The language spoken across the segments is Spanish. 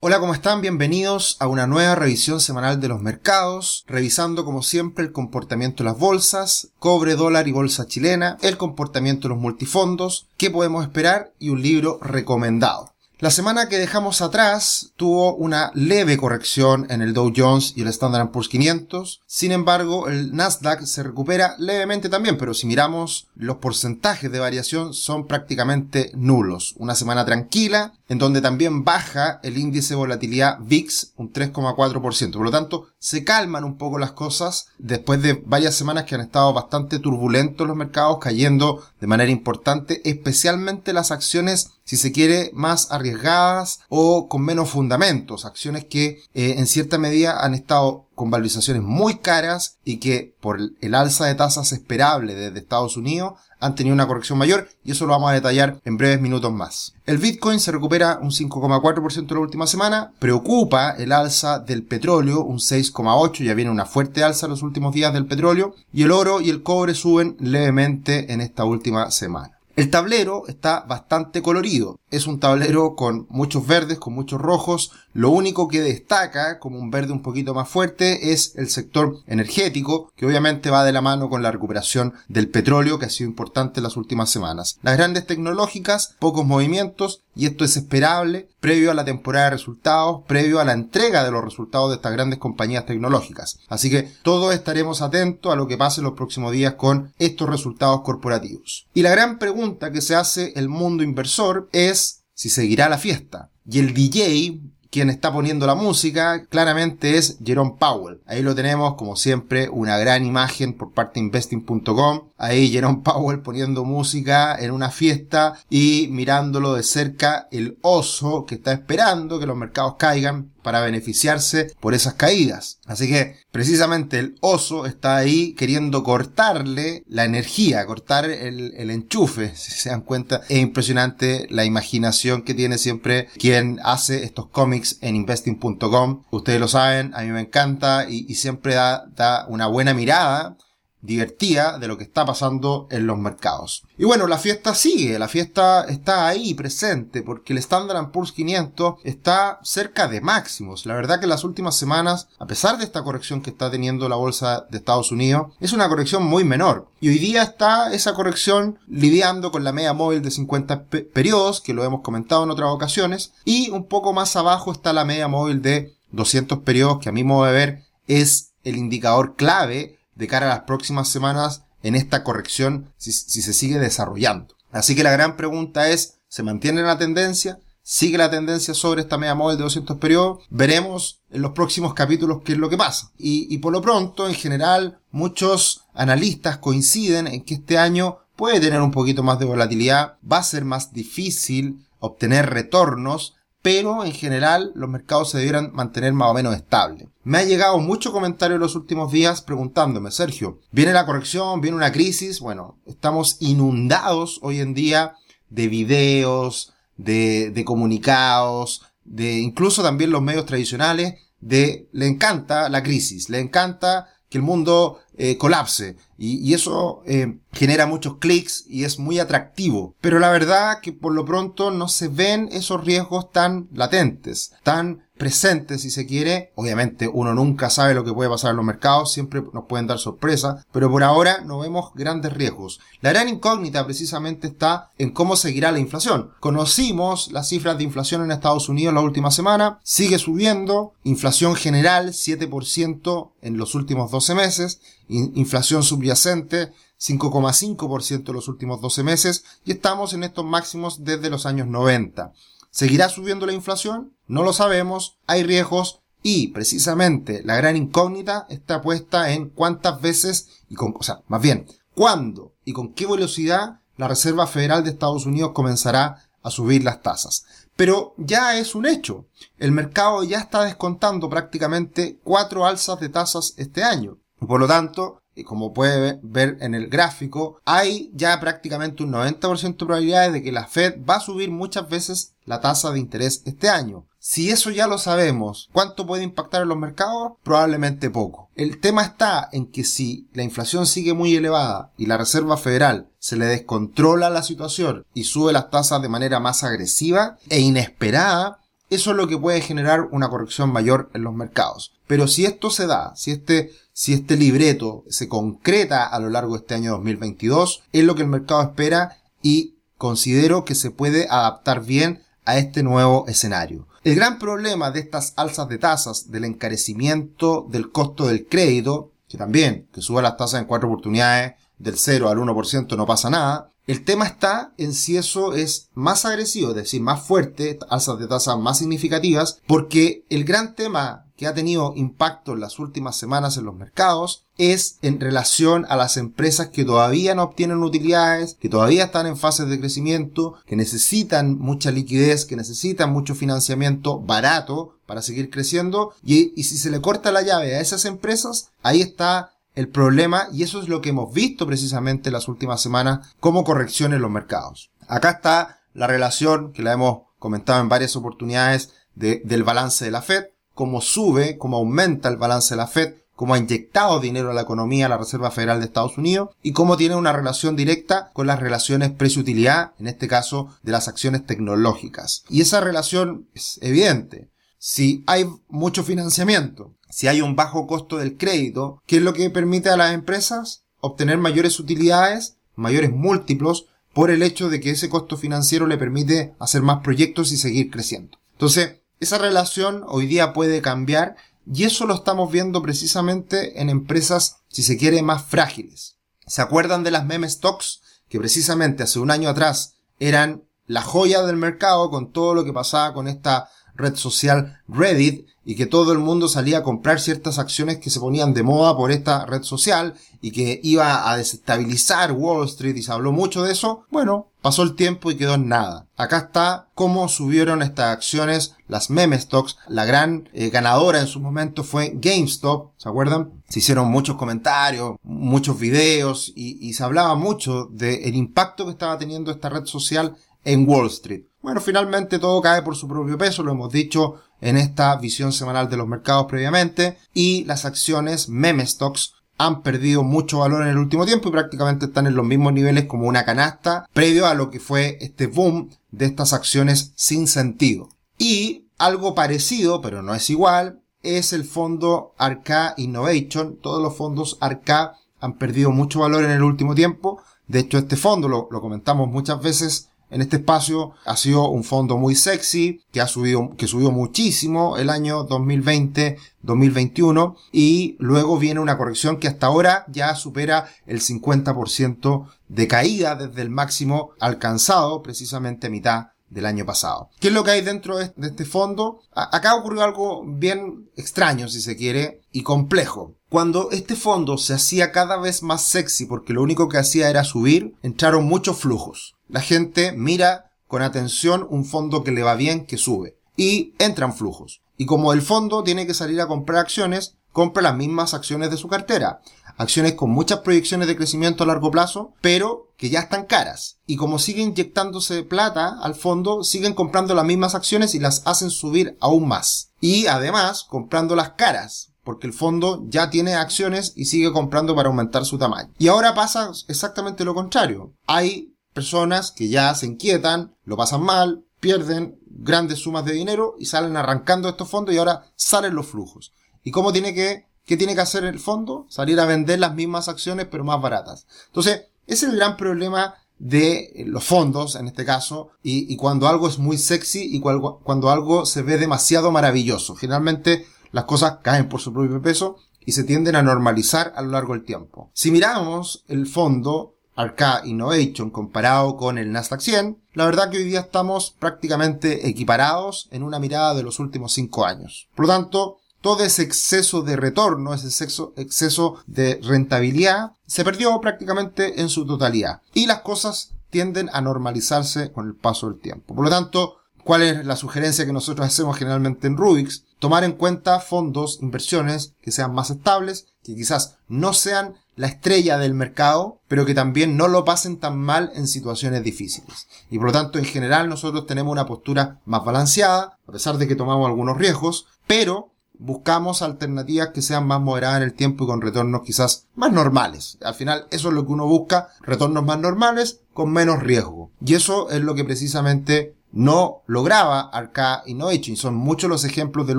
Hola, ¿cómo están? Bienvenidos a una nueva revisión semanal de los mercados, revisando como siempre el comportamiento de las bolsas, cobre, dólar y bolsa chilena, el comportamiento de los multifondos, qué podemos esperar y un libro recomendado. La semana que dejamos atrás tuvo una leve corrección en el Dow Jones y el Standard Poor's 500. Sin embargo, el Nasdaq se recupera levemente también, pero si miramos los porcentajes de variación son prácticamente nulos. Una semana tranquila, en donde también baja el índice de volatilidad VIX un 3,4%. Por lo tanto, se calman un poco las cosas después de varias semanas que han estado bastante turbulentos los mercados, cayendo de manera importante, especialmente las acciones si se quiere, más arriesgadas o con menos fundamentos, acciones que eh, en cierta medida han estado con valorizaciones muy caras y que por el alza de tasas esperable desde Estados Unidos han tenido una corrección mayor y eso lo vamos a detallar en breves minutos más. El Bitcoin se recupera un 5,4% la última semana, preocupa el alza del petróleo un 6,8%, ya viene una fuerte alza en los últimos días del petróleo y el oro y el cobre suben levemente en esta última semana. El tablero está bastante colorido. Es un tablero con muchos verdes, con muchos rojos. Lo único que destaca como un verde un poquito más fuerte es el sector energético, que obviamente va de la mano con la recuperación del petróleo, que ha sido importante en las últimas semanas. Las grandes tecnológicas, pocos movimientos, y esto es esperable previo a la temporada de resultados, previo a la entrega de los resultados de estas grandes compañías tecnológicas. Así que todos estaremos atentos a lo que pase en los próximos días con estos resultados corporativos. Y la gran pregunta que se hace el mundo inversor es si seguirá la fiesta. Y el DJ quien está poniendo la música claramente es Jerome Powell. Ahí lo tenemos, como siempre, una gran imagen por parte de investing.com. Ahí Jerome Powell poniendo música en una fiesta y mirándolo de cerca el oso que está esperando que los mercados caigan para beneficiarse por esas caídas. Así que precisamente el oso está ahí queriendo cortarle la energía, cortar el, enchufe, si se dan cuenta. Es impresionante la imaginación que tiene siempre quien hace estos cómics en investing.com. Ustedes lo saben, a mí me encanta y, siempre da una buena mirada divertida de lo que está pasando en los mercados. Y bueno, la fiesta sigue, la fiesta está ahí presente porque el Standard Poor's 500 está cerca de máximos. La verdad que en las últimas semanas, a pesar de esta corrección que está teniendo la bolsa de Estados Unidos, es una corrección muy menor. Y hoy día está esa corrección lidiando con la media móvil de 50 periodos, que lo hemos comentado en otras ocasiones, y un poco más abajo está la media móvil de 200 periodos, que a mi modo de ver es el indicador clave de cara a las próximas semanas en esta corrección si, se sigue desarrollando. Así que la gran pregunta es, ¿se mantiene la tendencia? ¿Sigue la tendencia sobre esta media móvil de 200 periodos? Veremos en los próximos capítulos qué es lo que pasa. Y, y por lo pronto, en general, muchos analistas coinciden en que este año puede tener un poquito más de volatilidad, va a ser más difícil obtener retornos pero en general los mercados se debieran mantener más o menos estables. Me ha llegado mucho comentario en los últimos días preguntándome, Sergio, ¿viene la corrección? ¿Viene una crisis? Bueno, estamos inundados hoy en día de videos, de, de comunicados, de incluso también los medios tradicionales, de le encanta la crisis, le encanta que el mundo eh, colapse y, eso eh, genera muchos clics y es muy atractivo. Pero la verdad que por lo pronto no se ven esos riesgos tan latentes, tan presentes si se quiere. Obviamente uno nunca sabe lo que puede pasar en los mercados, siempre nos pueden dar sorpresas, pero por ahora no vemos grandes riesgos. La gran incógnita precisamente está en cómo seguirá la inflación. Conocimos las cifras de inflación en Estados Unidos la última semana, sigue subiendo, inflación general 7% en los últimos 12 meses, inflación subyacente 5,5% en los últimos 12 meses y estamos en estos máximos desde los años 90. ¿Seguirá subiendo la inflación? No lo sabemos, hay riesgos y precisamente la gran incógnita está puesta en cuántas veces y con, o sea, más bien, cuándo y con qué velocidad la Reserva Federal de Estados Unidos comenzará a subir las tasas. Pero ya es un hecho. El mercado ya está descontando prácticamente cuatro alzas de tasas este año. Por lo tanto, como puede ver en el gráfico, hay ya prácticamente un 90% de probabilidades de que la Fed va a subir muchas veces la tasa de interés este año. Si eso ya lo sabemos, ¿cuánto puede impactar en los mercados? Probablemente poco. El tema está en que si la inflación sigue muy elevada y la Reserva Federal se le descontrola la situación y sube las tasas de manera más agresiva e inesperada, eso es lo que puede generar una corrección mayor en los mercados. Pero si esto se da, si este, si este libreto se concreta a lo largo de este año 2022, es lo que el mercado espera y considero que se puede adaptar bien a este nuevo escenario. El gran problema de estas alzas de tasas, del encarecimiento del costo del crédito, que también, que suba las tasas en cuatro oportunidades del 0 al 1% no pasa nada, el tema está en si eso es más agresivo, es decir, más fuerte, alzas de tasas más significativas, porque el gran tema que ha tenido impacto en las últimas semanas en los mercados es en relación a las empresas que todavía no obtienen utilidades, que todavía están en fases de crecimiento, que necesitan mucha liquidez, que necesitan mucho financiamiento barato para seguir creciendo y, si se le corta la llave a esas empresas, ahí está el problema y eso es lo que hemos visto precisamente en las últimas semanas como corrección en los mercados. Acá está la relación que la hemos comentado en varias oportunidades del balance de la Fed, cómo sube, cómo aumenta el balance de la Fed, cómo ha inyectado dinero a la economía a la Reserva Federal de Estados Unidos y cómo tiene una relación directa con las relaciones precio-utilidad, en este caso de las acciones tecnológicas. Y esa relación es evidente. Si hay mucho financiamiento, si hay un bajo costo del crédito, ¿qué es lo que permite a las empresas? Obtener mayores utilidades, mayores múltiplos, por el hecho de que ese costo financiero le permite hacer más proyectos y seguir creciendo. Entonces, esa relación hoy día puede cambiar y eso lo estamos viendo precisamente en empresas, si se quiere, más frágiles. ¿Se acuerdan de las meme stocks? Que precisamente hace un año atrás eran la joya del mercado con todo lo que pasaba con esta red social Reddit y que todo el mundo salía a comprar ciertas acciones que se ponían de moda por esta red social y que iba a desestabilizar Wall Street y se habló mucho de eso, bueno, pasó el tiempo y quedó en nada. Acá está cómo subieron estas acciones, las meme stocks. La gran eh, ganadora en su momento fue GameStop, ¿se acuerdan? Se hicieron muchos comentarios, muchos videos y, y se hablaba mucho del impacto que estaba teniendo esta red social en Wall Street. Bueno, finalmente todo cae por su propio peso, lo hemos dicho en esta visión semanal de los mercados previamente, y las acciones meme stocks han perdido mucho valor en el último tiempo y prácticamente están en los mismos niveles como una canasta previo a lo que fue este boom de estas acciones sin sentido. Y algo parecido, pero no es igual, es el fondo Arca Innovation. Todos los fondos Arca han perdido mucho valor en el último tiempo. De hecho, este fondo lo, lo comentamos muchas veces en este espacio ha sido un fondo muy sexy, que ha subido, que subió muchísimo el año 2020-2021 y luego viene una corrección que hasta ahora ya supera el 50% de caída desde el máximo alcanzado precisamente a mitad del año pasado. ¿Qué es lo que hay dentro de este fondo? acá ocurrió algo bien extraño, si se quiere, y complejo. Cuando este fondo se hacía cada vez más sexy porque lo único que hacía era subir, entraron muchos flujos la gente mira con atención un fondo que le va bien, que sube. Y entran flujos. Y como el fondo tiene que salir a comprar acciones, compra las mismas acciones de su cartera. Acciones con muchas proyecciones de crecimiento a largo plazo, pero que ya están caras. Y como sigue inyectándose plata al fondo, siguen comprando las mismas acciones y las hacen subir aún más. Y además, comprando las caras, porque el fondo ya tiene acciones y sigue comprando para aumentar su tamaño. Y ahora pasa exactamente lo contrario. Hay personas que ya se inquietan, lo pasan mal, pierden grandes sumas de dinero y salen arrancando estos fondos y ahora salen los flujos. ¿Y cómo tiene que, qué tiene que hacer el fondo? Salir a vender las mismas acciones pero más baratas. Entonces, ese es el gran problema de los fondos, en este caso, y, cuando algo es muy sexy y cuando, cuando algo se ve demasiado maravilloso. Generalmente las cosas caen por su propio peso y se tienden a normalizar a lo largo del tiempo. Si miramos el fondo, Arca Innovation comparado con el Nasdaq 100, la verdad que hoy día estamos prácticamente equiparados en una mirada de los últimos 5 años. Por lo tanto, todo ese exceso de retorno, ese exceso, exceso de rentabilidad, se perdió prácticamente en su totalidad. Y las cosas tienden a normalizarse con el paso del tiempo. Por lo tanto, ¿cuál es la sugerencia que nosotros hacemos generalmente en Rubix? Tomar en cuenta fondos, inversiones que sean más estables, que quizás no sean la estrella del mercado, pero que también no lo pasen tan mal en situaciones difíciles. Y por lo tanto, en general, nosotros tenemos una postura más balanceada, a pesar de que tomamos algunos riesgos, pero buscamos alternativas que sean más moderadas en el tiempo y con retornos quizás más normales. Al final, eso es lo que uno busca, retornos más normales con menos riesgo. Y eso es lo que precisamente no lograba Arca Innovation. Son muchos los ejemplos del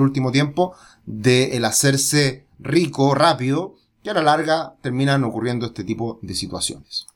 último tiempo de el hacerse rico rápido y a la larga terminan ocurriendo este tipo de situaciones.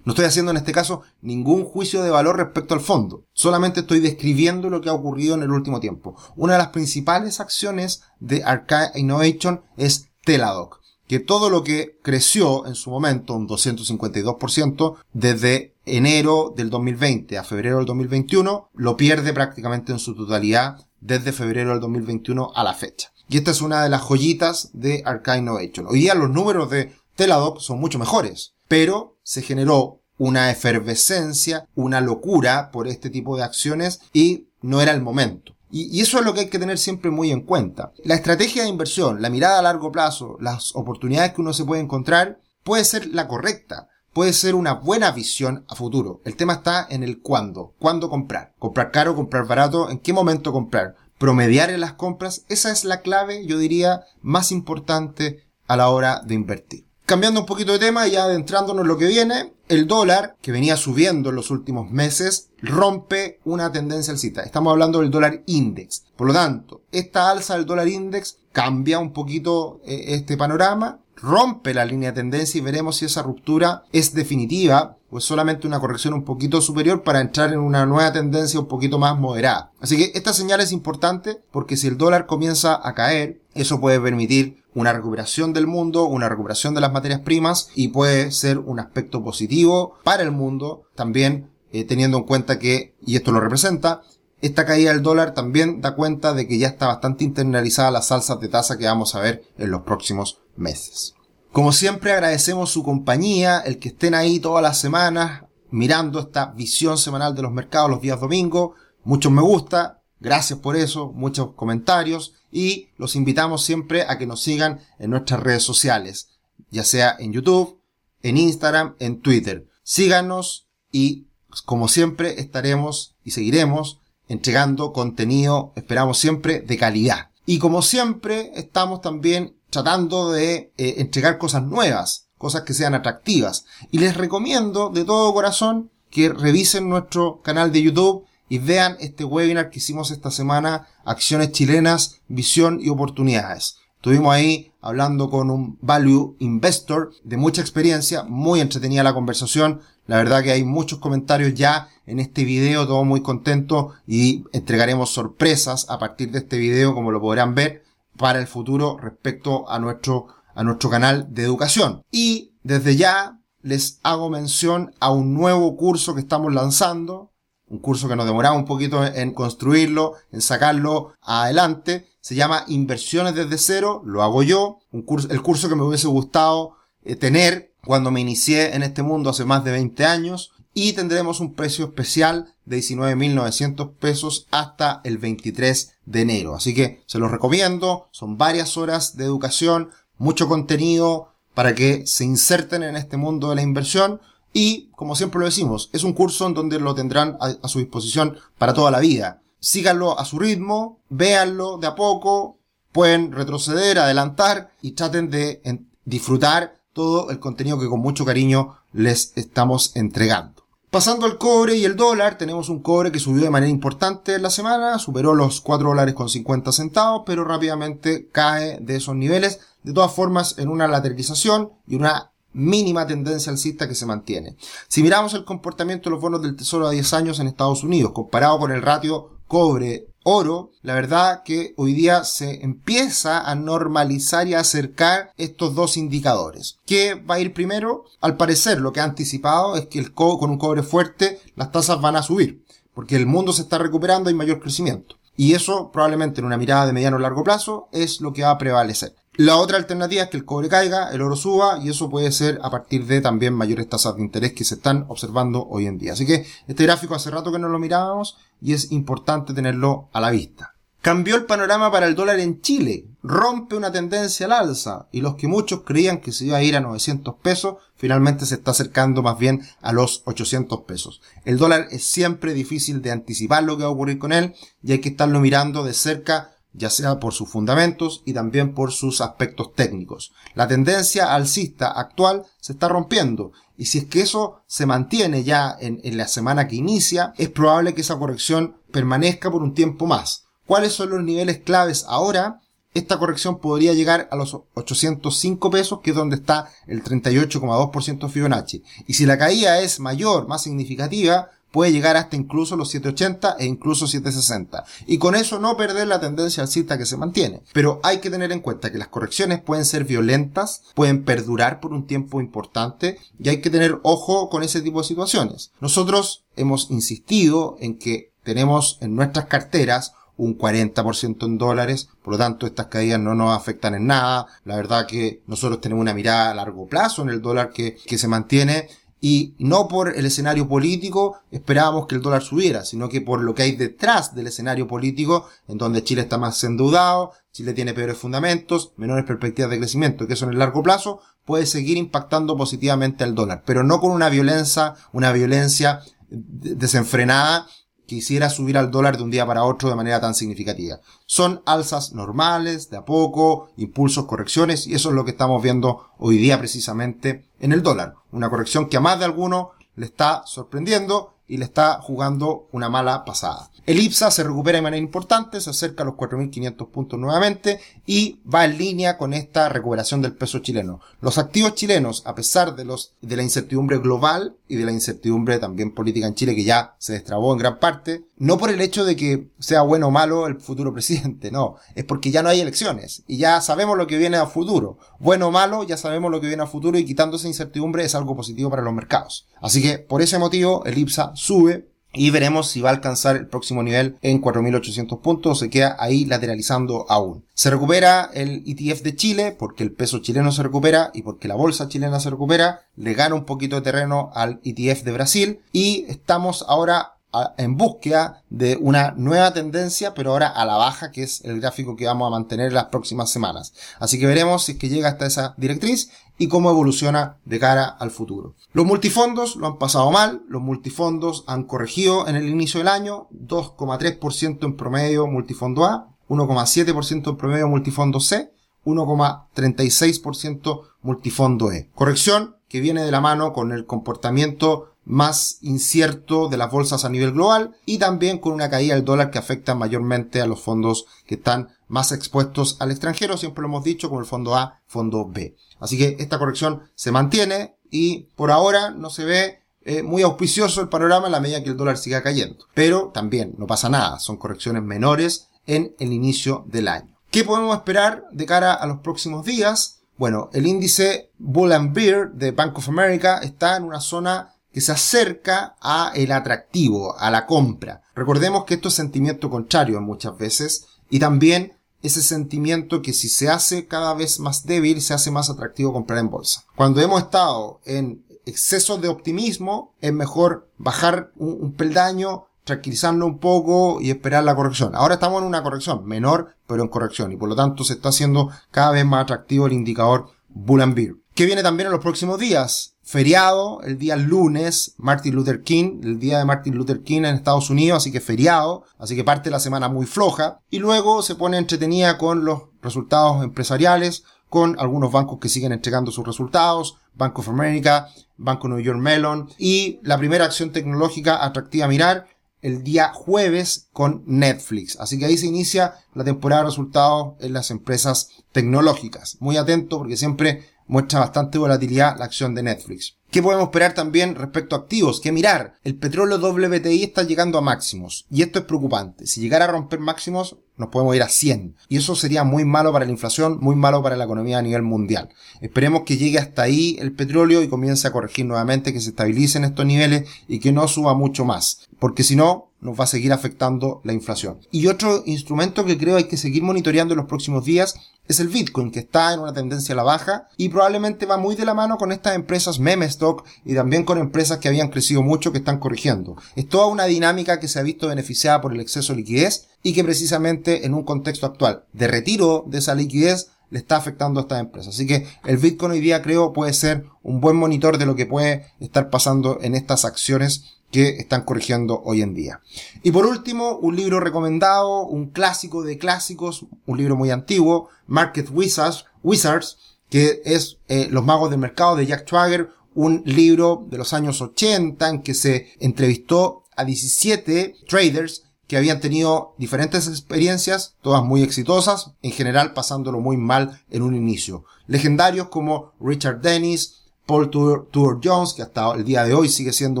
No estoy haciendo en este caso ningún juicio de valor respecto al fondo, solamente estoy describiendo lo que ha ocurrido en el último tiempo. Una de las principales acciones de Arca Innovation es Teladoc, que todo lo que creció en su momento un 252% desde enero del 2020 a febrero del 2021, lo pierde prácticamente en su totalidad desde febrero del 2021 a la fecha. Y esta es una de las joyitas de Arca Innovation. Hoy día los números de Teladoc son mucho mejores, pero se generó una efervescencia, una locura por este tipo de acciones y no era el momento. Y, eso es lo que hay que tener siempre muy en cuenta. La estrategia de inversión, la mirada a largo plazo, las oportunidades que uno se puede encontrar, puede ser la correcta, puede ser una buena visión a futuro. El tema está en el cuándo, cuándo comprar. Comprar caro, comprar barato, en qué momento comprar. Promediar en las compras, esa es la clave, yo diría, más importante a la hora de invertir. Cambiando un poquito de tema y adentrándonos en lo que viene, el dólar, que venía subiendo en los últimos meses, rompe una tendencia alcista. Estamos hablando del dólar index. Por lo tanto, esta alza del dólar index cambia un poquito eh, este panorama, rompe la línea de tendencia y veremos si esa ruptura es definitiva o es solamente una corrección un poquito superior para entrar en una nueva tendencia un poquito más moderada. Así que esta señal es importante porque si el dólar comienza a caer, eso puede permitir una recuperación del mundo, una recuperación de las materias primas y puede ser un aspecto positivo para el mundo, también eh, teniendo en cuenta que, y esto lo representa, esta caída del dólar también da cuenta de que ya está bastante internalizada las salsas de tasa que vamos a ver en los próximos meses. Como siempre agradecemos su compañía, el que estén ahí todas las semanas mirando esta visión semanal de los mercados los días domingo. Muchos me gusta, gracias por eso, muchos comentarios y los invitamos siempre a que nos sigan en nuestras redes sociales, ya sea en YouTube, en Instagram, en Twitter. Síganos y como siempre estaremos y seguiremos entregando contenido, esperamos siempre, de calidad. Y como siempre estamos también tratando de eh, entregar cosas nuevas, cosas que sean atractivas. Y les recomiendo de todo corazón que revisen nuestro canal de YouTube y vean este webinar que hicimos esta semana, Acciones Chilenas, Visión y Oportunidades. Estuvimos ahí hablando con un value investor de mucha experiencia, muy entretenida la conversación. La verdad que hay muchos comentarios ya en este video, todo muy contento y entregaremos sorpresas a partir de este video, como lo podrán ver, para el futuro respecto a nuestro, a nuestro canal de educación. Y desde ya les hago mención a un nuevo curso que estamos lanzando, un curso que nos demoraba un poquito en construirlo, en sacarlo adelante. Se llama Inversiones desde cero, lo hago yo, el curso que me hubiese gustado eh, tener cuando me inicié en este mundo hace más de 20 años y tendremos un precio especial de 19.900 pesos hasta el 23 de enero. Así que se los recomiendo, son varias horas de educación, mucho contenido para que se inserten en este mundo de la inversión y, como siempre lo decimos, es un curso en donde lo tendrán a, su disposición para toda la vida. Síganlo a su ritmo, véanlo de a poco, pueden retroceder, adelantar y traten de disfrutar todo el contenido que con mucho cariño les estamos entregando. Pasando al cobre y el dólar, tenemos un cobre que subió de manera importante en la semana, superó los 4 dólares con 50 centavos, pero rápidamente cae de esos niveles, de todas formas en una lateralización y una mínima tendencia alcista que se mantiene. Si miramos el comportamiento de los bonos del Tesoro a 10 años en Estados Unidos, comparado con el ratio cobre oro, la verdad que hoy día se empieza a normalizar y a acercar estos dos indicadores. ¿Qué va a ir primero? Al parecer lo que ha anticipado es que con un cobre fuerte las tasas van a subir, porque el mundo se está recuperando y mayor crecimiento. Y eso probablemente en una mirada de mediano o largo plazo es lo que va a prevalecer. La otra alternativa es que el cobre caiga, el oro suba y eso puede ser a partir de también mayores tasas de interés que se están observando hoy en día. Así que este gráfico hace rato que no lo mirábamos y es importante tenerlo a la vista. Cambió el panorama para el dólar en Chile, rompe una tendencia al alza y los que muchos creían que se iba a ir a 900 pesos, finalmente se está acercando más bien a los 800 pesos. El dólar es siempre difícil de anticipar lo que va a ocurrir con él y hay que estarlo mirando de cerca ya sea por sus fundamentos y también por sus aspectos técnicos. La tendencia alcista actual se está rompiendo y si es que eso se mantiene ya en, la semana que inicia, es probable que esa corrección permanezca por un tiempo más. ¿Cuáles son los niveles claves ahora? Esta corrección podría llegar a los 805 pesos, que es donde está el 38,2% Fibonacci. Y si la caída es mayor, más significativa, puede llegar hasta incluso los 780 e incluso 760. Y con eso no perder la tendencia alcista que se mantiene. Pero hay que tener en cuenta que las correcciones pueden ser violentas, pueden perdurar por un tiempo importante y hay que tener ojo con ese tipo de situaciones. Nosotros hemos insistido en que tenemos en nuestras carteras un 40% en dólares, por lo tanto estas caídas no nos afectan en nada. La verdad que nosotros tenemos una mirada a largo plazo en el dólar que, que se mantiene y no por el escenario político esperábamos que el dólar subiera, sino que por lo que hay detrás del escenario político, en donde Chile está más endeudado, Chile tiene peores fundamentos, menores perspectivas de crecimiento, que eso en el largo plazo puede seguir impactando positivamente al dólar, pero no con una violencia, una violencia desenfrenada que hiciera subir al dólar de un día para otro de manera tan significativa. Son alzas normales, de a poco, impulsos, correcciones, y eso es lo que estamos viendo hoy día precisamente en el dólar. Una corrección que a más de alguno le está sorprendiendo y le está jugando una mala pasada. El IPSA se recupera de manera importante, se acerca a los 4.500 puntos nuevamente y va en línea con esta recuperación del peso chileno. Los activos chilenos, a pesar de los, de la incertidumbre global y de la incertidumbre también política en Chile que ya se destrabó en gran parte, no por el hecho de que sea bueno o malo el futuro presidente, no, es porque ya no hay elecciones y ya sabemos lo que viene a futuro. Bueno o malo, ya sabemos lo que viene a futuro y quitando esa incertidumbre es algo positivo para los mercados. Así que por ese motivo el IPSA sube y veremos si va a alcanzar el próximo nivel en 4.800 puntos o se queda ahí lateralizando aún. Se recupera el ETF de Chile porque el peso chileno se recupera y porque la bolsa chilena se recupera, le gana un poquito de terreno al ETF de Brasil y estamos ahora en búsqueda de una nueva tendencia, pero ahora a la baja, que es el gráfico que vamos a mantener las próximas semanas. Así que veremos si es que llega hasta esa directriz y cómo evoluciona de cara al futuro. Los multifondos lo han pasado mal, los multifondos han corregido en el inicio del año, 2,3% en promedio multifondo A, 1,7% en promedio multifondo C, 1,36% multifondo E. Corrección que viene de la mano con el comportamiento más incierto de las bolsas a nivel global y también con una caída del dólar que afecta mayormente a los fondos que están más expuestos al extranjero, siempre lo hemos dicho, como el fondo A, fondo B. Así que esta corrección se mantiene y por ahora no se ve eh, muy auspicioso el panorama en la medida que el dólar siga cayendo. Pero también no pasa nada, son correcciones menores en el inicio del año. ¿Qué podemos esperar de cara a los próximos días? Bueno, el índice Bull and Bear de Bank of America está en una zona que se acerca a el atractivo, a la compra. Recordemos que esto es sentimiento contrario muchas veces y también ese sentimiento que si se hace cada vez más débil, se hace más atractivo comprar en bolsa. Cuando hemos estado en exceso de optimismo, es mejor bajar un, peldaño, tranquilizarlo un poco y esperar la corrección. Ahora estamos en una corrección menor, pero en corrección y por lo tanto se está haciendo cada vez más atractivo el indicador Bull and Beer. ¿Qué viene también en los próximos días? Feriado el día lunes, Martin Luther King, el día de Martin Luther King en Estados Unidos, así que feriado, así que parte la semana muy floja, y luego se pone entretenida con los resultados empresariales, con algunos bancos que siguen entregando sus resultados, Bank of America, Banco New York Mellon, y la primera acción tecnológica atractiva a mirar, el día jueves con Netflix. Así que ahí se inicia la temporada de resultados en las empresas tecnológicas. Muy atento porque siempre muestra bastante volatilidad la acción de Netflix. ¿Qué podemos esperar también respecto a activos? Que mirar, el petróleo WTI está llegando a máximos y esto es preocupante. Si llegara a romper máximos, nos podemos ir a 100 y eso sería muy malo para la inflación, muy malo para la economía a nivel mundial. Esperemos que llegue hasta ahí el petróleo y comience a corregir nuevamente, que se estabilicen estos niveles y que no suba mucho más, porque si no, nos va a seguir afectando la inflación. Y otro instrumento que creo hay que seguir monitoreando en los próximos días es el Bitcoin, que está en una tendencia a la baja y probablemente va muy de la mano con estas empresas meme stock y también con empresas que habían crecido mucho que están corrigiendo. Es toda una dinámica que se ha visto beneficiada por el exceso de liquidez y que precisamente en un contexto actual de retiro de esa liquidez le está afectando a estas empresas. Así que el Bitcoin hoy día creo puede ser un buen monitor de lo que puede estar pasando en estas acciones que están corrigiendo hoy en día. Y por último, un libro recomendado, un clásico de clásicos, un libro muy antiguo, Market Wizards, Wizards que es eh, Los Magos del Mercado de Jack Trager, un libro de los años 80 en que se entrevistó a 17 traders que habían tenido diferentes experiencias, todas muy exitosas, en general pasándolo muy mal en un inicio. Legendarios como Richard Dennis, Paul Tudor Jones, que hasta el día de hoy sigue siendo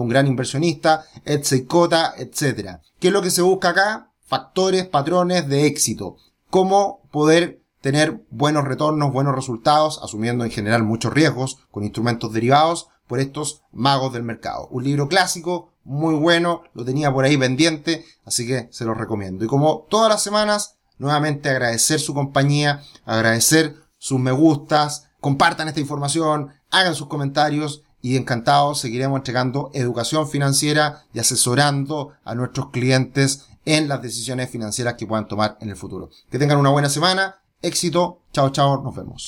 un gran inversionista, Ed etc. ¿Qué es lo que se busca acá? Factores, patrones de éxito. Cómo poder tener buenos retornos, buenos resultados, asumiendo en general muchos riesgos con instrumentos derivados por estos magos del mercado. Un libro clásico, muy bueno, lo tenía por ahí pendiente, así que se lo recomiendo. Y como todas las semanas, nuevamente agradecer su compañía, agradecer sus me gustas, compartan esta información, hagan sus comentarios y encantados seguiremos entregando educación financiera y asesorando a nuestros clientes en las decisiones financieras que puedan tomar en el futuro. Que tengan una buena semana, éxito, chao chao, nos vemos.